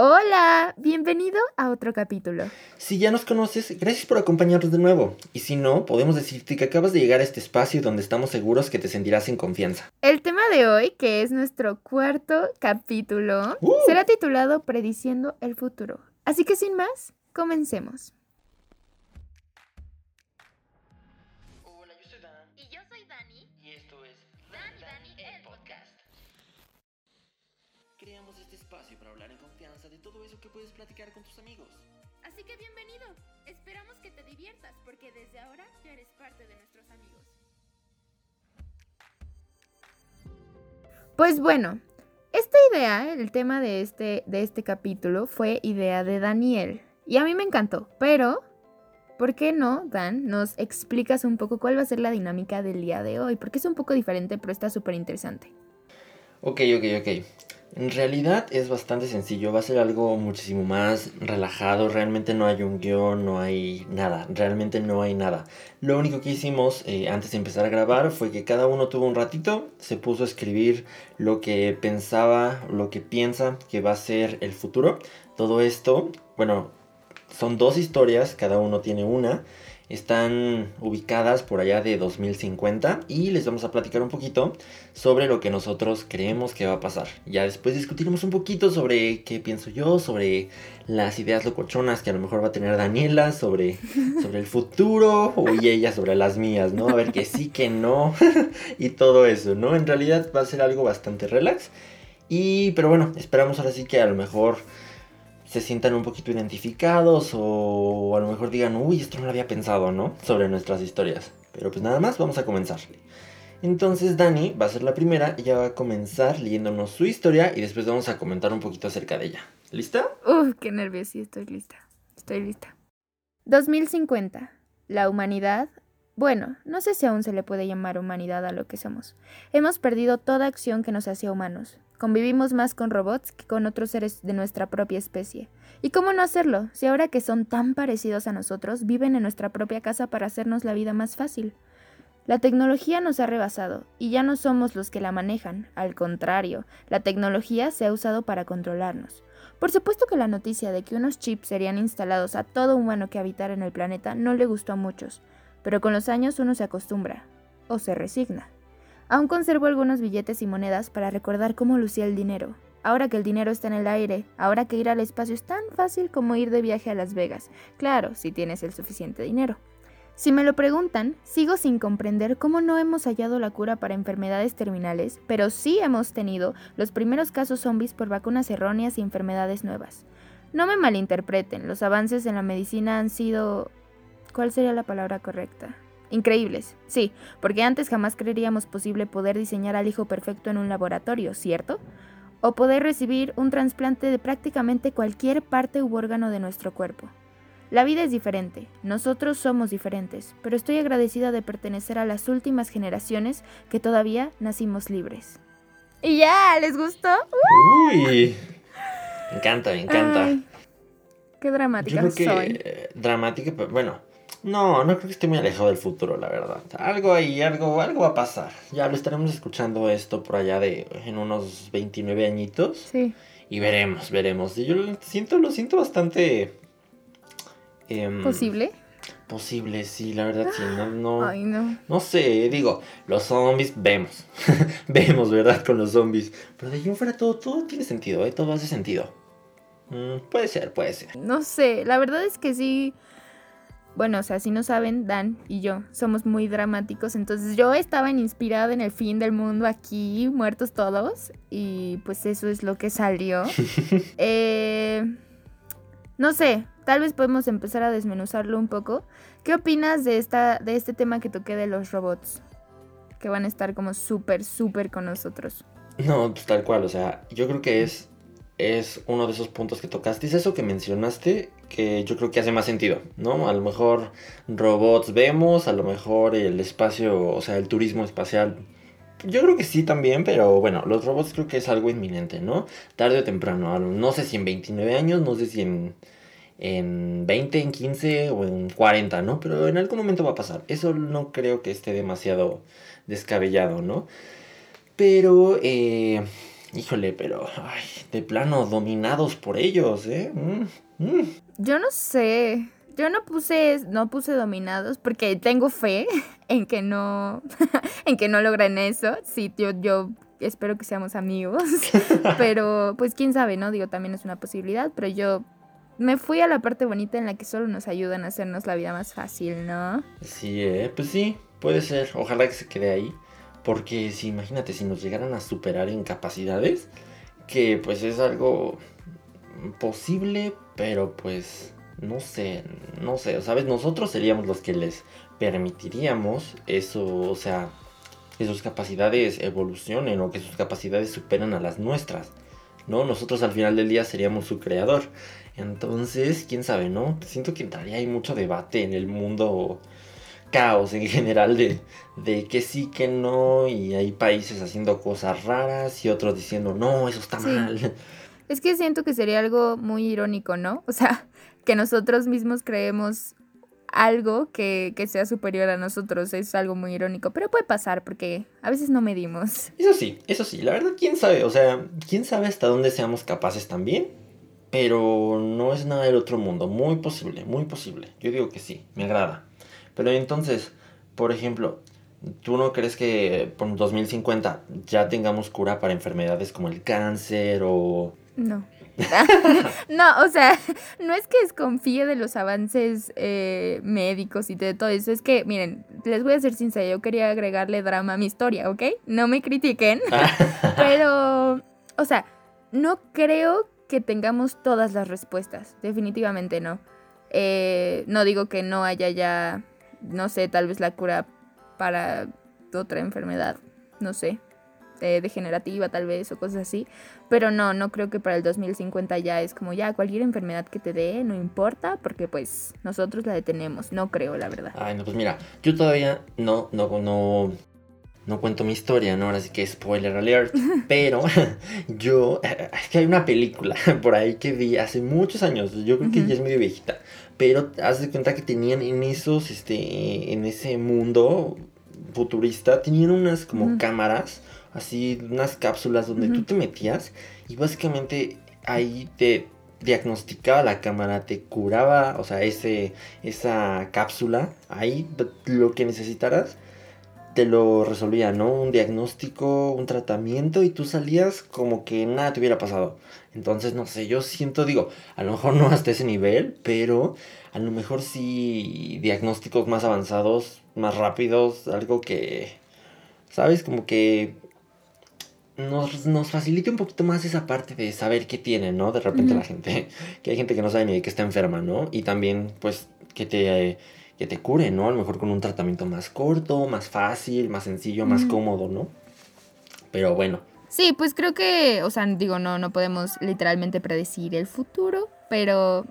Hola, bienvenido a otro capítulo. Si ya nos conoces, gracias por acompañarnos de nuevo. Y si no, podemos decirte que acabas de llegar a este espacio donde estamos seguros que te sentirás en confianza. El tema de hoy, que es nuestro cuarto capítulo, ¡Uh! será titulado Prediciendo el futuro. Así que sin más, comencemos. Porque desde ahora ya eres parte de nuestros amigos. Pues bueno, esta idea, el tema de este, de este capítulo fue idea de Daniel. Y a mí me encantó, pero ¿por qué no, Dan, nos explicas un poco cuál va a ser la dinámica del día de hoy? Porque es un poco diferente, pero está súper interesante. Ok, ok, ok. En realidad es bastante sencillo, va a ser algo muchísimo más relajado, realmente no hay un guion, no hay nada, realmente no hay nada. Lo único que hicimos eh, antes de empezar a grabar fue que cada uno tuvo un ratito, se puso a escribir lo que pensaba, lo que piensa que va a ser el futuro. Todo esto, bueno, son dos historias, cada uno tiene una. Están ubicadas por allá de 2050 y les vamos a platicar un poquito sobre lo que nosotros creemos que va a pasar. Ya después discutiremos un poquito sobre qué pienso yo, sobre las ideas locochonas que a lo mejor va a tener Daniela, sobre, sobre el futuro y ella sobre las mías, ¿no? A ver que sí, que no y todo eso, ¿no? En realidad va a ser algo bastante relax. Y, pero bueno, esperamos ahora sí que a lo mejor se sientan un poquito identificados o a lo mejor digan, uy, esto no lo había pensado, ¿no? Sobre nuestras historias. Pero pues nada más, vamos a comenzar. Entonces Dani va a ser la primera, ella va a comenzar leyéndonos su historia y después vamos a comentar un poquito acerca de ella. ¿Lista? Uf, qué nervios, estoy lista. Estoy lista. 2050. La humanidad. Bueno, no sé si aún se le puede llamar humanidad a lo que somos. Hemos perdido toda acción que nos hacía humanos. Convivimos más con robots que con otros seres de nuestra propia especie. ¿Y cómo no hacerlo, si ahora que son tan parecidos a nosotros, viven en nuestra propia casa para hacernos la vida más fácil? La tecnología nos ha rebasado, y ya no somos los que la manejan, al contrario, la tecnología se ha usado para controlarnos. Por supuesto que la noticia de que unos chips serían instalados a todo humano que habitara en el planeta no le gustó a muchos, pero con los años uno se acostumbra, o se resigna. Aún conservo algunos billetes y monedas para recordar cómo lucía el dinero. Ahora que el dinero está en el aire, ahora que ir al espacio es tan fácil como ir de viaje a Las Vegas. Claro, si tienes el suficiente dinero. Si me lo preguntan, sigo sin comprender cómo no hemos hallado la cura para enfermedades terminales, pero sí hemos tenido los primeros casos zombies por vacunas erróneas y enfermedades nuevas. No me malinterpreten, los avances en la medicina han sido... ¿Cuál sería la palabra correcta? Increíbles, sí, porque antes jamás creeríamos posible poder diseñar al hijo perfecto en un laboratorio, ¿cierto? O poder recibir un trasplante de prácticamente cualquier parte u órgano de nuestro cuerpo. La vida es diferente, nosotros somos diferentes, pero estoy agradecida de pertenecer a las últimas generaciones que todavía nacimos libres. ¿Y ya? ¿Les gustó? Uy. Me encanta, me encanta. Ay, qué dramática Yo creo que soy. eh, dramática, pero bueno. No, no creo que esté muy alejado del futuro, la verdad. Algo ahí, algo, algo va a pasar. Ya lo estaremos escuchando esto por allá de en unos 29 añitos. Sí. Y veremos, veremos. Y Yo lo siento, lo siento bastante. em, ¿Posible? Posible, sí, la verdad, sí. No, no, Ay, no. no sé, digo, los zombies vemos. vemos, ¿verdad? Con los zombies. Pero de ahí en fuera todo, todo tiene sentido, ¿eh? Todo hace sentido. Mm, puede ser, puede ser. No sé, la verdad es que sí. Bueno, o sea, si no saben, Dan y yo somos muy dramáticos, entonces yo estaba inspirada en el fin del mundo aquí, muertos todos, y pues eso es lo que salió. Eh, no sé, tal vez podemos empezar a desmenuzarlo un poco. ¿Qué opinas de, esta, de este tema que toqué de los robots? Que van a estar como súper, súper con nosotros. No, pues tal cual, o sea, yo creo que es, es uno de esos puntos que tocaste. Es eso que mencionaste que yo creo que hace más sentido, ¿no? A lo mejor robots vemos, a lo mejor el espacio, o sea, el turismo espacial. Yo creo que sí también, pero bueno, los robots creo que es algo inminente, ¿no? Tarde o temprano, no sé si en 29 años, no sé si en, en 20, en 15 o en 40, ¿no? Pero en algún momento va a pasar. Eso no creo que esté demasiado descabellado, ¿no? Pero, eh, híjole, pero ay, de plano dominados por ellos, ¿eh? Mm, mm. Yo no sé. Yo no puse, no puse dominados porque tengo fe en que no, en que no logren eso. Sí, yo, yo espero que seamos amigos. pero, pues quién sabe, ¿no? Digo, también es una posibilidad, pero yo me fui a la parte bonita en la que solo nos ayudan a hacernos la vida más fácil, ¿no? Sí, eh, pues sí, puede ser. Ojalá que se quede ahí. Porque si imagínate, si nos llegaran a superar en capacidades, que pues es algo posible, pero pues no sé, no sé, ¿sabes? Nosotros seríamos los que les permitiríamos eso, o sea, que sus capacidades evolucionen o que sus capacidades superan a las nuestras, ¿no? Nosotros al final del día seríamos su creador. Entonces, quién sabe, ¿no? Siento que entraría ahí mucho debate en el mundo caos en general de, de que sí, que no, y hay países haciendo cosas raras y otros diciendo, no, eso está mal. Es que siento que sería algo muy irónico, ¿no? O sea, que nosotros mismos creemos algo que, que, sea superior a nosotros. Es algo muy irónico, pero puede pasar porque a veces no medimos. Eso sí, eso sí, la verdad, quién sabe, o sea, quién sabe hasta dónde seamos capaces también, pero no es nada del otro mundo, muy posible, muy posible. Yo digo que sí, me agrada. Pero entonces, por ejemplo, ¿tú no crees que por 2050 ya tengamos cura para enfermedades como el cáncer o... No. no, o sea, no es que desconfíe de los avances eh, médicos y de todo eso, es que, miren, les voy a ser sincera, yo quería agregarle drama a mi historia, ¿ok? No me critiquen, pero, o sea, no creo que tengamos todas las respuestas, definitivamente no. Eh, no digo que no haya ya, no sé, tal vez la cura para otra enfermedad, no sé, eh, degenerativa tal vez o cosas así. Pero no, no creo que para el 2050 ya es como ya cualquier enfermedad que te dé, no importa, porque pues nosotros la detenemos. No creo, la verdad. Ay, no, pues mira, yo todavía no, no, no, no cuento mi historia, ¿no? Ahora sí que spoiler alert. Pero yo, es que hay una película por ahí que vi hace muchos años, yo creo que ya es medio viejita. Pero haz de cuenta que tenían en esos, este, en ese mundo futurista, tenían unas como cámaras así unas cápsulas donde tú te metías y básicamente ahí te diagnosticaba la cámara, te curaba, o sea, ese, esa cápsula, ahí lo que necesitaras, te lo resolvía, ¿no? Un diagnóstico, un tratamiento y tú salías como que nada te hubiera pasado. Entonces, no sé, yo siento, digo, a lo mejor no hasta ese nivel, pero a lo mejor sí diagnósticos más avanzados, más rápidos, algo que, ¿sabes? Como que nos, nos, facilite un poquito más esa parte de saber qué tiene, ¿no? De repente la gente, que hay gente que no sabe ni de qué está enferma, ¿no? Y también, pues, que te, que te cure, ¿no? A lo mejor con un tratamiento más corto, más fácil, más sencillo, más cómodo, ¿no? Pero bueno. Sí, pues creo que, o sea, digo, no, no podemos literalmente predecir el futuro, pero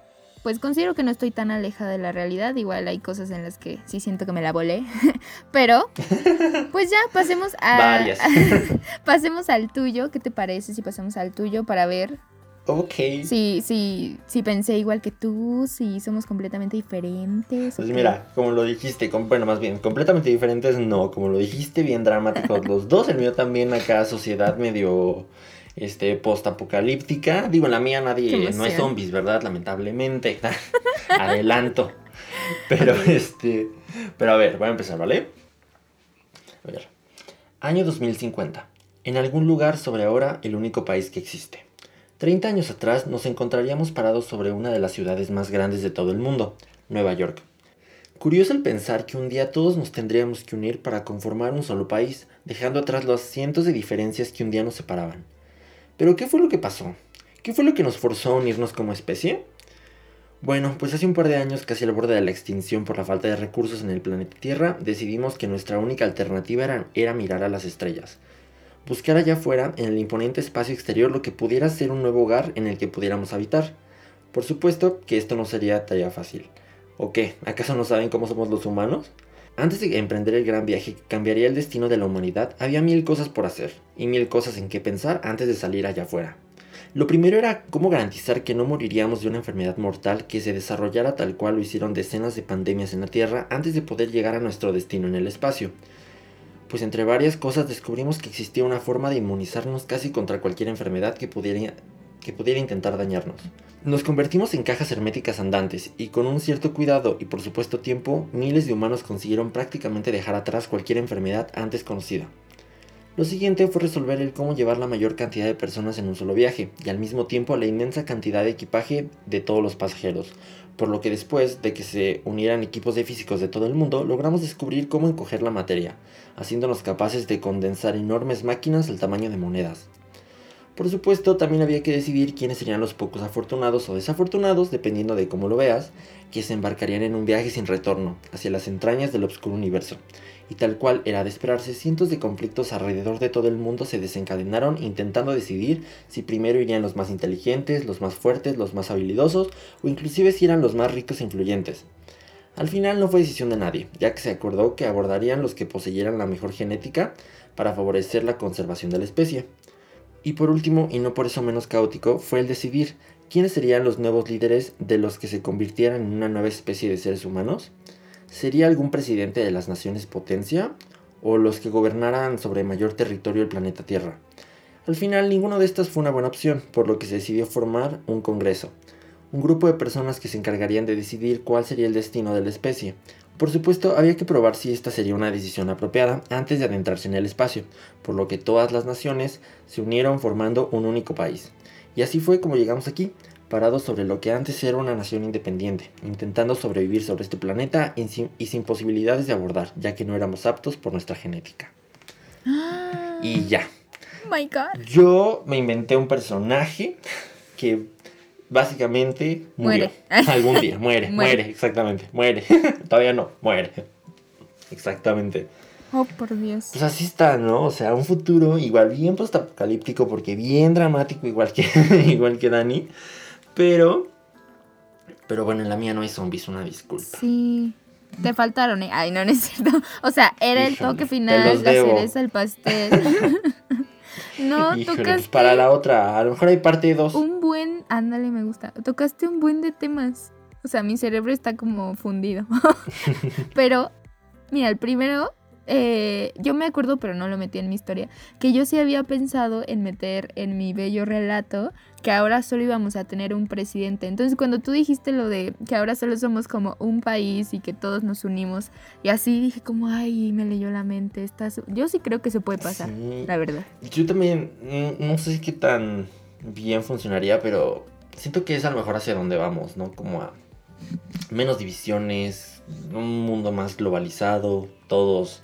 pues considero que no estoy tan alejada de la realidad. Igual hay cosas en las que sí siento que me la volé. Pero, pues ya, pasemos a. Varias. pasemos al tuyo. ¿Qué te parece si pasamos al tuyo para ver? Ok. Si, sí, sí pensé igual que tú, si somos completamente diferentes. Pues mira, como lo dijiste, bueno, más bien, completamente diferentes no, como lo dijiste, bien dramáticos los dos. El mío también acá, sociedad medio este, post-apocalíptica. Digo, en la mía nadie, no es zombies, ¿verdad? Lamentablemente. Adelanto. Pero este, pero a ver, voy a empezar, ¿vale? A ver. Año 2050. En algún lugar sobre ahora el único país que existe. 30 años atrás nos encontraríamos parados sobre una de las ciudades más grandes de todo el mundo, Nueva York. Curioso el pensar que un día todos nos tendríamos que unir para conformar un solo país, dejando atrás los cientos de diferencias que un día nos separaban. Pero ¿qué fue lo que pasó? ¿Qué fue lo que nos forzó a unirnos como especie? Bueno, pues hace un par de años, casi al borde de la extinción por la falta de recursos en el planeta Tierra, decidimos que nuestra única alternativa era, era mirar a las estrellas. Buscar allá afuera, en el imponente espacio exterior, lo que pudiera ser un nuevo hogar en el que pudiéramos habitar. Por supuesto que esto no sería tarea fácil. ¿O qué? ¿Acaso no saben cómo somos los humanos? Antes de emprender el gran viaje que cambiaría el destino de la humanidad, había mil cosas por hacer y mil cosas en qué pensar antes de salir allá afuera. Lo primero era cómo garantizar que no moriríamos de una enfermedad mortal que se desarrollara tal cual lo hicieron decenas de pandemias en la Tierra antes de poder llegar a nuestro destino en el espacio. Pues entre varias cosas descubrimos que existía una forma de inmunizarnos casi contra cualquier enfermedad que pudiera, que pudiera intentar dañarnos. Nos convertimos en cajas herméticas andantes y con un cierto cuidado y por supuesto tiempo, miles de humanos consiguieron prácticamente dejar atrás cualquier enfermedad antes conocida. Lo siguiente fue resolver el cómo llevar la mayor cantidad de personas en un solo viaje y al mismo tiempo la inmensa cantidad de equipaje de todos los pasajeros, por lo que después de que se unieran equipos de físicos de todo el mundo, logramos descubrir cómo encoger la materia, haciéndonos capaces de condensar enormes máquinas del tamaño de monedas. Por supuesto, también había que decidir quiénes serían los pocos afortunados o desafortunados, dependiendo de cómo lo veas, que se embarcarían en un viaje sin retorno, hacia las entrañas del oscuro universo. Y tal cual era de esperarse, cientos de conflictos alrededor de todo el mundo se desencadenaron intentando decidir si primero irían los más inteligentes, los más fuertes, los más habilidosos, o inclusive si eran los más ricos e influyentes. Al final no fue decisión de nadie, ya que se acordó que abordarían los que poseyeran la mejor genética para favorecer la conservación de la especie. Y por último, y no por eso menos caótico, fue el decidir quiénes serían los nuevos líderes de los que se convirtieran en una nueva especie de seres humanos. ¿Sería algún presidente de las naciones potencia? ¿O los que gobernaran sobre mayor territorio del planeta Tierra? Al final, ninguno de estas fue una buena opción, por lo que se decidió formar un Congreso, un grupo de personas que se encargarían de decidir cuál sería el destino de la especie, por supuesto, había que probar si esta sería una decisión apropiada antes de adentrarse en el espacio, por lo que todas las naciones se unieron formando un único país. Y así fue como llegamos aquí, parados sobre lo que antes era una nación independiente, intentando sobrevivir sobre este planeta y sin, posibilidades de abordar, ya que no éramos aptos por nuestra genética. Y ya. Oh my God. Yo me inventé un personaje que básicamente murió. Muere. Algún día, muere, muere, exactamente, muere. Todavía no, muere. Exactamente. Oh, por Dios. Pues así está, ¿no? O sea, un futuro igual bien postapocalíptico, porque bien dramático, igual que, igual que Dani. Pero, pero bueno, en la mía no hay zombies, una disculpa. Sí. Te faltaron, ¿eh? Ay, no, no es cierto. O sea, era el toque final, la cereza, el pastel. No, tocaste. Para la otra, a lo mejor hay parte 2. Un buen. Ándale, me gusta. Tocaste un buen de temas. O sea, mi cerebro está como fundido. pero, mira, el primero eh, yo me acuerdo, pero no lo metí en mi historia, que yo sí había pensado en meter en mi bello relato que ahora solo íbamos a tener un presidente. Entonces cuando tú dijiste lo de que ahora solo somos como un país y que todos nos unimos, y así dije como, ay, me leyó la mente. Estás... Yo sí creo que se puede pasar, la verdad. Yo también, mm, no sé qué tan bien funcionaría, pero siento que es a lo mejor hacia donde vamos, ¿no? Como a menos divisiones, un mundo más globalizado, todos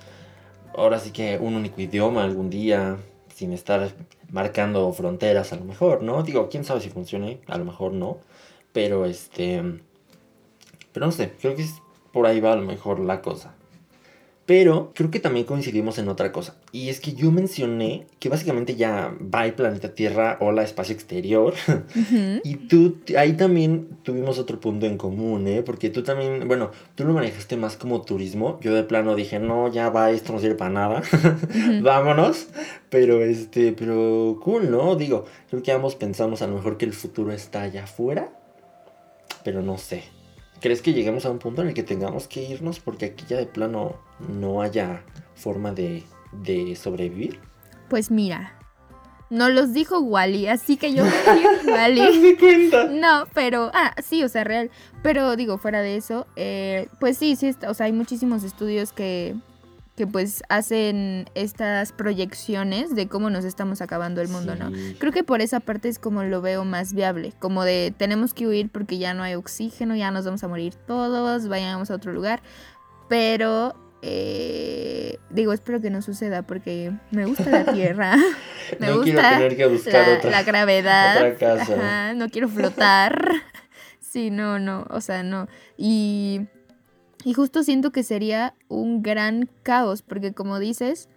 ahora sí que un único idioma algún día, sin estar marcando fronteras a lo mejor, ¿no? Digo, quién sabe si funcione, a lo mejor no, pero este, pero no sé, creo que es por ahí va a lo mejor la cosa. Pero creo que también coincidimos en otra cosa. Y es que yo mencioné que básicamente ya va el planeta Tierra o la espacio exterior. y tú, ahí también tuvimos otro punto en común, ¿eh? Porque tú también, bueno, tú lo manejaste más como turismo. Yo de plano dije, no, ya va, esto no sirve para nada. Vámonos. Pero este, pero cool, ¿no? Digo, creo que ambos pensamos a lo mejor que el futuro está allá afuera. Pero no sé. ¿Crees que lleguemos a un punto en el que tengamos que irnos porque aquí ya de plano no haya forma de, sobrevivir? Pues mira, no los dijo Wally, así que yo me Wally. cuenta. No, pero, ah, sí, o sea, real. Pero digo, fuera de eso, eh, pues sí, sí, o sea, hay muchísimos estudios que que pues hacen estas proyecciones de cómo nos estamos acabando el mundo, ¿no? Creo que por esa parte es como lo veo más viable, como de tenemos que huir porque ya no hay oxígeno, ya nos vamos a morir todos, vayamos a otro lugar, pero eh, digo, espero que no suceda porque me gusta la tierra, me gusta la, gravedad, no quiero flotar, sí, no, no, o sea, no, y y justo siento que sería un gran caos, porque como dices,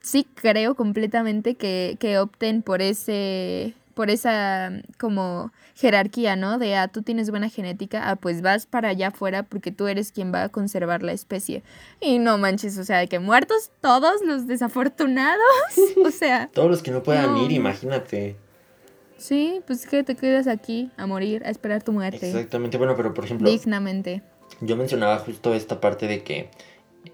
sí creo completamente que, opten por ese por esa como jerarquía, ¿no? De, ah, tú tienes buena genética, ah, pues vas para allá afuera porque tú eres quien va a conservar la especie. Y no manches, o sea, de que muertos todos los desafortunados, o sea... todos los que no puedan ir, imagínate. Sí, pues que te quedas aquí a morir, a esperar tu muerte. Exactamente, bueno, pero por ejemplo... Dignamente yo mencionaba justo esta parte de que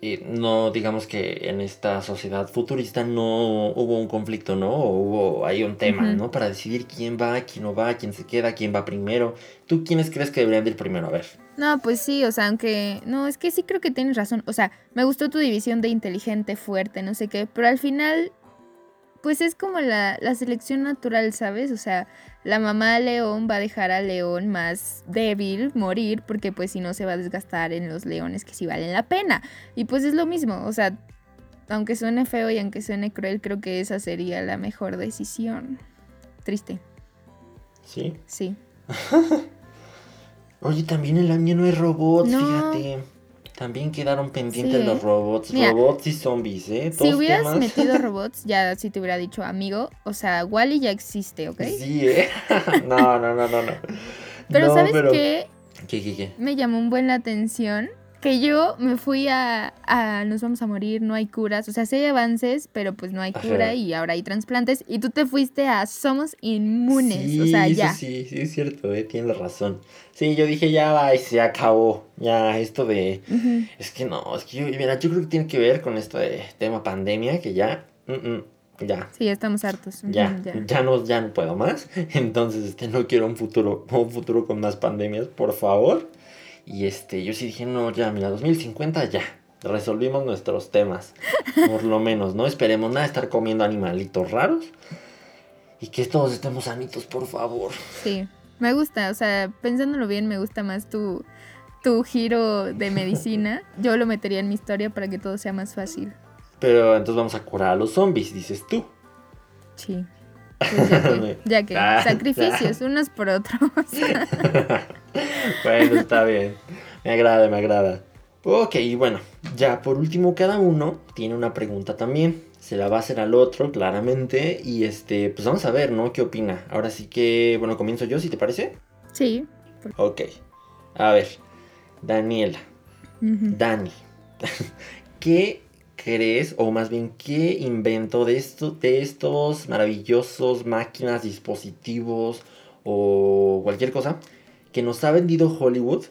eh, no digamos que en esta sociedad futurista no hubo un conflicto, ¿no? O hubo ahí un tema. ¿no? Para decidir quién va, quién no va, quién se queda, quién va primero. ¿Tú quiénes crees que deberían de ir primero? A ver. No, pues sí, o sea, aunque. No, es que sí creo que tienes razón. O sea, me gustó tu división de inteligente, fuerte, no sé qué. Pero al final. Pues es como la, la selección natural, ¿sabes? O sea, la mamá león va a dejar al león más débil morir porque pues si no se va a desgastar en los leones que sí valen la pena. Y pues es lo mismo, o sea, aunque suene feo y aunque suene cruel, creo que esa sería la mejor decisión. Triste, ¿Sí? sí. Oye, también el año no hay robots, No. fíjate. También quedaron pendientes Sí. los robots. Mira, robots y zombies, ¿eh? Si Dos hubieras temas. metido robots, ya si te hubiera dicho amigo, o sea, Wally ya existe, ¿ok? Sí, ¿eh? no, no, no, no, no. Pero No, ¿sabes pero- qué? ¿Qué, qué, qué? Me llamó un buen la atención que yo me fui a, a nos vamos a morir, no hay curas, o sea, sí hay avances, pero pues no hay Ajá. cura y ahora hay trasplantes y tú te fuiste a somos inmunes, Sí, o sea, ya. Sí, sí, es cierto, eh, tienes razón. Sí, yo dije, ya va, y se acabó. Ya, esto de. Ujú. Es que no, es que yo, mira, yo creo que tiene que ver con este tema pandemia, que ya. mm, mm, ya. Sí, ya estamos hartos. Ujú, Ya, ya, no, ya no puedo más. Entonces, este, no quiero un futuro, un futuro con más pandemias, por favor. Y este, yo sí dije, no, ya, mira, 2050 ya. Resolvimos nuestros temas. Por lo menos, no esperemos nada de estar comiendo animalitos raros. Y que todos estemos sanitos, por favor. Sí, me gusta, o sea, pensándolo bien, me gusta más tu, tu giro de medicina. Yo lo metería en mi historia para que todo sea más fácil. Pero entonces vamos a curar a los zombies, dices tú. Sí. Pues ya que, ya que Ah, sacrificios unos por otros. Bueno, está bien. Me agrada, me agrada. Ok, y bueno, ya por último, cada uno tiene una pregunta también. Se la va a hacer al otro, claramente. Y este, pues vamos a ver, ¿no? ¿Qué opina? Ahora sí que, bueno, comienzo yo, si te parece. Sí. Ok. A ver, Daniela. Dani, ¿qué crees, o más bien, qué invento de, esto, de estos maravillosos máquinas, dispositivos o cualquier cosa que nos ha vendido Hollywood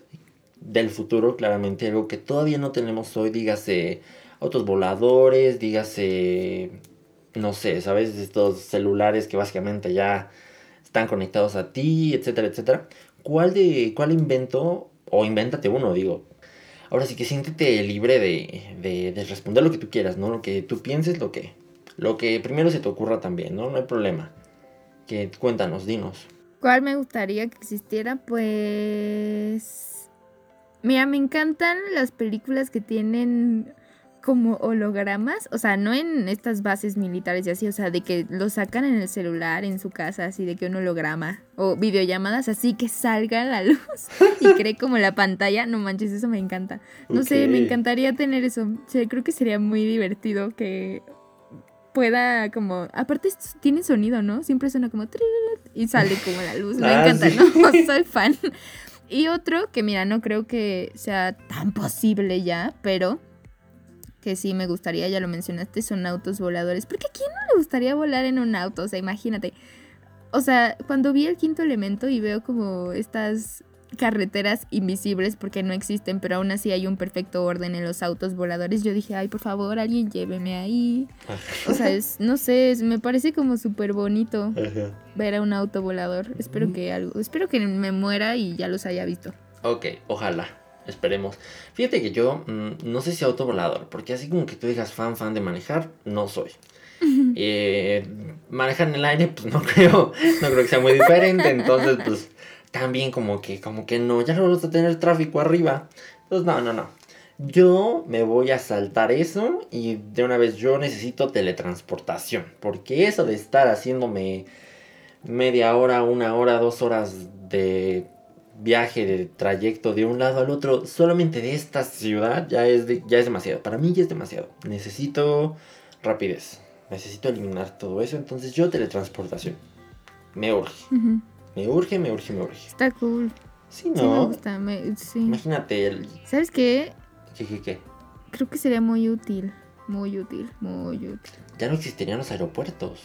del futuro, claramente, algo que todavía no tenemos hoy, dígase autos voladores, dígase, no sé, ¿sabes? Estos celulares que básicamente ya están conectados a ti, etcétera, etcétera. ¿Cuál de cuál invento o invéntate uno, digo? Ahora sí que siéntete libre de, de, de responder lo que tú quieras, ¿no? Lo que tú pienses, lo que lo que primero se te ocurra también, ¿no? No hay problema. Que cuéntanos, dinos. ¿Cuál me gustaría que existiera? Pues... Mira, me encantan las películas que tienen como hologramas, o sea, no en estas bases militares y así, o sea, de que lo sacan en el celular, en su casa, así de que un holograma, o videollamadas así que salga la luz y cree como la pantalla, no manches, eso me encanta. No sé, me encantaría tener eso, o sea, creo que sería muy divertido que pueda como, aparte tiene sonido, ¿no? Siempre suena como y sale como la luz, me Ah, encanta, sí. ¿no? Soy fan. Y otro que mira, no creo que sea tan posible ya, pero que sí me gustaría, ya lo mencionaste, son autos voladores. Porque a quién no le gustaría volar en un auto? O sea, imagínate. O sea, cuando vi el quinto elemento y veo como estas carreteras invisibles porque no existen, pero aún así hay un perfecto orden en los autos voladores, yo dije, ay, por favor, alguien lléveme ahí. O sea, es, no sé, es- me parece como súper bonito Ajá. ver a un auto volador. Espero que algo, espero que me muera y ya los haya visto. Ok, ojalá. Esperemos. Fíjate que yo mm, no sé si auto volador, porque así como que tú digas fan, fan de manejar, no soy. Eh, manejar en el aire, pues no creo, no creo que sea muy diferente. Entonces, pues también como que, como que no, ya no vamos a tener tráfico arriba. Entonces, no, no, no. Yo me voy a saltar eso y de una vez yo necesito teletransportación. Porque eso de estar haciéndome media hora, una hora, dos horas de viaje, de trayecto de un lado al otro, solamente de esta ciudad, ya es, de- ya es demasiado. Para mí ya es demasiado. Necesito rapidez. Necesito eliminar todo eso. Entonces yo teletransportación. Me urge. Me urge, me urge, me urge. Está cool. Sí, Sí, me ¿no? gusta. me- sí. Imagínate el... ¿Sabes qué? ¿Qué, qué, qué? Creo que sería muy útil. Muy útil, muy útil. Ya no existirían los aeropuertos.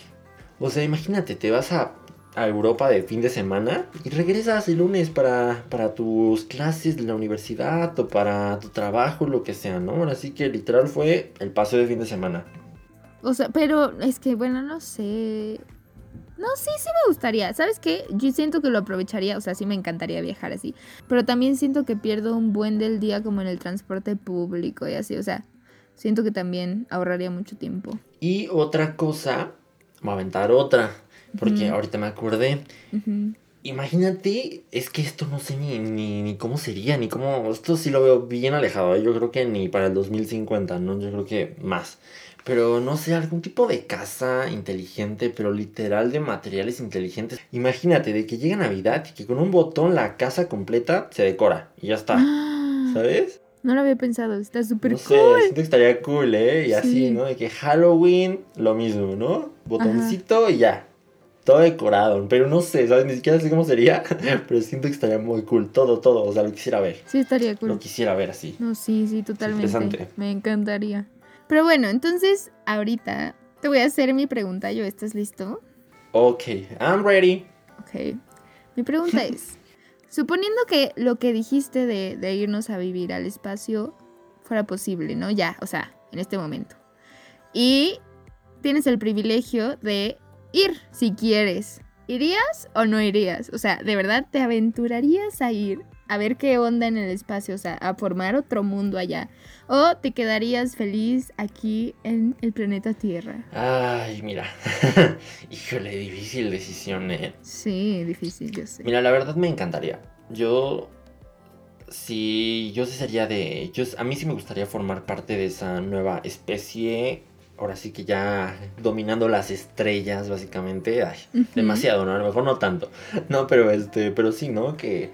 O sea, imagínate, te vas a... a Europa de fin de semana y regresas el lunes para, para tus clases de la universidad o para tu trabajo, lo que sea, ¿no? Así que literal fue el paseo de fin de semana. O sea, pero es que, bueno, no sé. No, sí, sí me gustaría. ¿Sabes qué? Yo siento que lo aprovecharía, o sea, sí me encantaría viajar así. Pero también siento que pierdo un buen del día como en el transporte público y así, o sea, siento que también ahorraría mucho tiempo. Y otra cosa, voy a aventar otra, porque ahorita me acordé. Imagínate, es que esto no sé ni, ni, ni cómo sería, ni cómo... Esto sí lo veo bien alejado, ¿eh? yo creo que ni para el 2050, ¿no? Yo creo que más. Pero no sé, algún tipo de casa inteligente, pero literal de materiales inteligentes. Imagínate, de que llega Navidad y que con un botón la casa completa se decora y ya está, Ah, ¿sabes? No lo había pensado, está súper No sé, cool. siento que estaría cool, ¿eh? Y así, Sí. ¿no? De que Halloween, lo mismo, ¿no? Botoncito y ya. Todo decorado, pero no sé, ¿sabes? Ni siquiera sé cómo sería, pero siento que estaría muy cool. Todo, todo, o sea, lo quisiera ver. Sí, estaría cool. Lo quisiera ver así. No, sí, sí, totalmente. interesante. Me encantaría. Pero bueno, entonces ahorita te voy a hacer mi pregunta. Yo, ¿estás listo? Ok, I'm ready. Ok. Mi pregunta es, suponiendo que lo que dijiste de, de irnos a vivir al espacio fuera posible, ¿no? Ya, o sea, en este momento. Y tienes el privilegio de ir si quieres. ¿Irías o no irías? O sea, ¿de verdad te aventurarías a ir a ver qué onda en el espacio? O sea, a formar otro mundo allá. ¿O te quedarías feliz aquí en el planeta Tierra? Ay, mira. Híjole, difícil decisión, ¿eh? Sí, difícil, yo sé. Mira, la verdad me encantaría. Yo. Sí, yo sí sería de. Yo, a mí sí me gustaría formar parte de esa nueva especie. Ahora sí que ya dominando las estrellas, básicamente. Ay, demasiado, ¿no? A lo mejor no tanto. No, pero este. Pero sí, ¿no? Que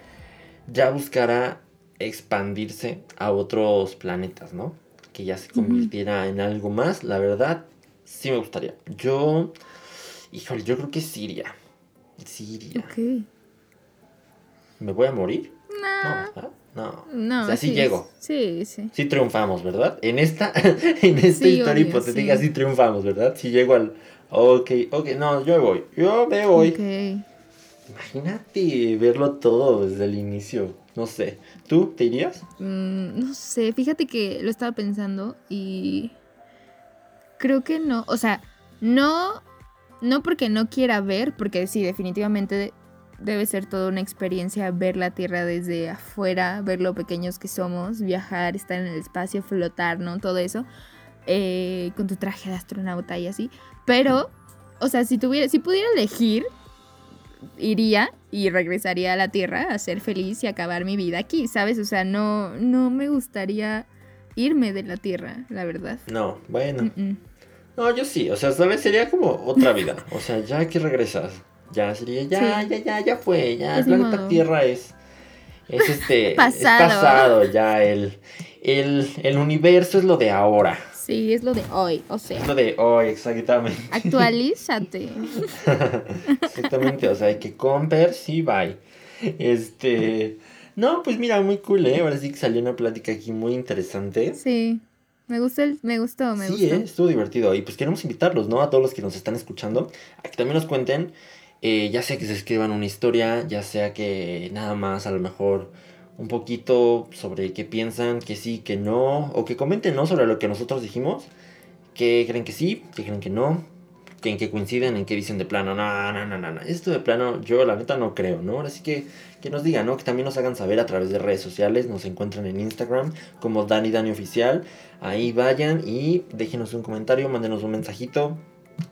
ya buscara expandirse a otros planetas, ¿no? Que ya se convirtiera en algo más. La verdad, sí me gustaría. Yo. Híjole, yo creo que iría. Ok. ¿Me voy a morir? No, No, ¿verdad? No. no. O sea, sí llego. Sí, sí. Sí triunfamos, ¿verdad? En esta, en esta Sí, historia obvio, hipotética sí. sí. triunfamos, ¿verdad? Si llego al... Ok, ok, no, yo me voy. Yo me voy. Ok. Imagínate verlo todo desde el inicio. No sé. ¿Tú te irías? Mm, no sé, fíjate que lo estaba pensando y creo que no, o sea, no, no porque no quiera ver, porque sí, definitivamente debe ser toda una experiencia ver la Tierra desde afuera, ver lo pequeños que somos, viajar, estar en el espacio, flotar, ¿no? Todo eso, eh, con tu traje de astronauta y así, pero, o sea, si tuviera, si pudiera elegir, iría y regresaría a la Tierra a ser feliz y acabar mi vida aquí, ¿sabes? O sea, no, no me gustaría irme de la Tierra, la verdad. No, bueno. No, yo sí. O sea, ¿sabes? Sería como otra vida. O sea, ya que regresas. Ya sería, ya, Sí. ya, ya, ya fue. Ya Pues el ni planeta modo. Tierra es. Es este. Pasado. Es pasado ya. El, el, el universo es lo de ahora. Sí, es lo de hoy, o Es sea, lo de hoy, exactamente. actualízate. Exactamente, o sea, hay que comprar, sí, bye. Este. No, pues mira, muy cool, ¿eh? Ahora sí que salió una plática aquí muy interesante. Sí, me gustó, el- me gustó, me sí, gustó. ¿eh? estuvo divertido. Y pues queremos invitarlos, ¿no? A todos los que nos están escuchando, a que también nos cuenten, eh, ya sea que se escriban una historia, ya sea que nada más a lo mejor un poquito sobre qué piensan, que sí, que no, o que comenten, ¿no? Sobre lo que nosotros dijimos, que creen que sí, que creen que no, que en qué coinciden, en qué dicen de plano, no, no, no, no, no, esto de plano yo la neta no creo, ¿no? Así que que nos digan, ¿no? Que también nos hagan saber a través de redes sociales, nos encuentran en Instagram como Dani Dani Oficial, ahí vayan y déjenos un comentario, mándenos un mensajito,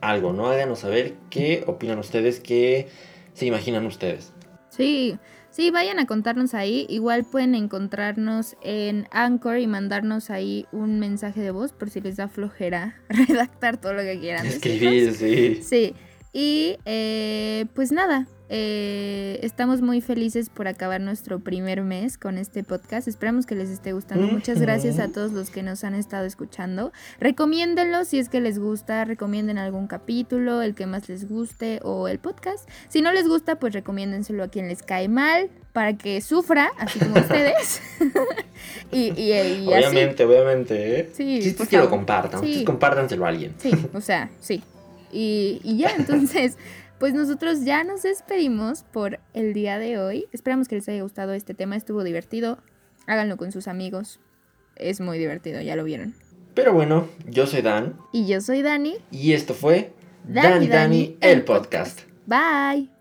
algo, ¿no? Háganos saber qué opinan ustedes, qué se imaginan ustedes. Sí, sí, vayan a contarnos ahí. Igual pueden encontrarnos en Anchor y mandarnos ahí un mensaje de voz por si les da flojera redactar todo lo que quieran. Escribir, sí. Sí, y eh, pues nada, eh, estamos muy felices por acabar nuestro primer mes con este podcast. Esperamos que les esté gustando. Muchas gracias a todos los que nos han estado escuchando. Recomiéndenlo si es que les gusta, recomienden algún capítulo, el que más les guste o el podcast. Si no les gusta, pues recomiéndenselo a quien les cae mal para que sufra, así como ustedes. y, y, y así. Obviamente, obviamente, ¿eh? Sí, que lo compartan, Sí. compártanselo a alguien. Sí, o sea, sí. Y, y ya, entonces, pues nosotros ya nos despedimos por el día de hoy. Esperamos que les haya gustado este tema, estuvo divertido. Háganlo con sus amigos. Es muy divertido, ya lo vieron. Pero bueno, yo soy Dan. Y yo soy Dani. Y esto fue Dani Dani, el podcast. Bye.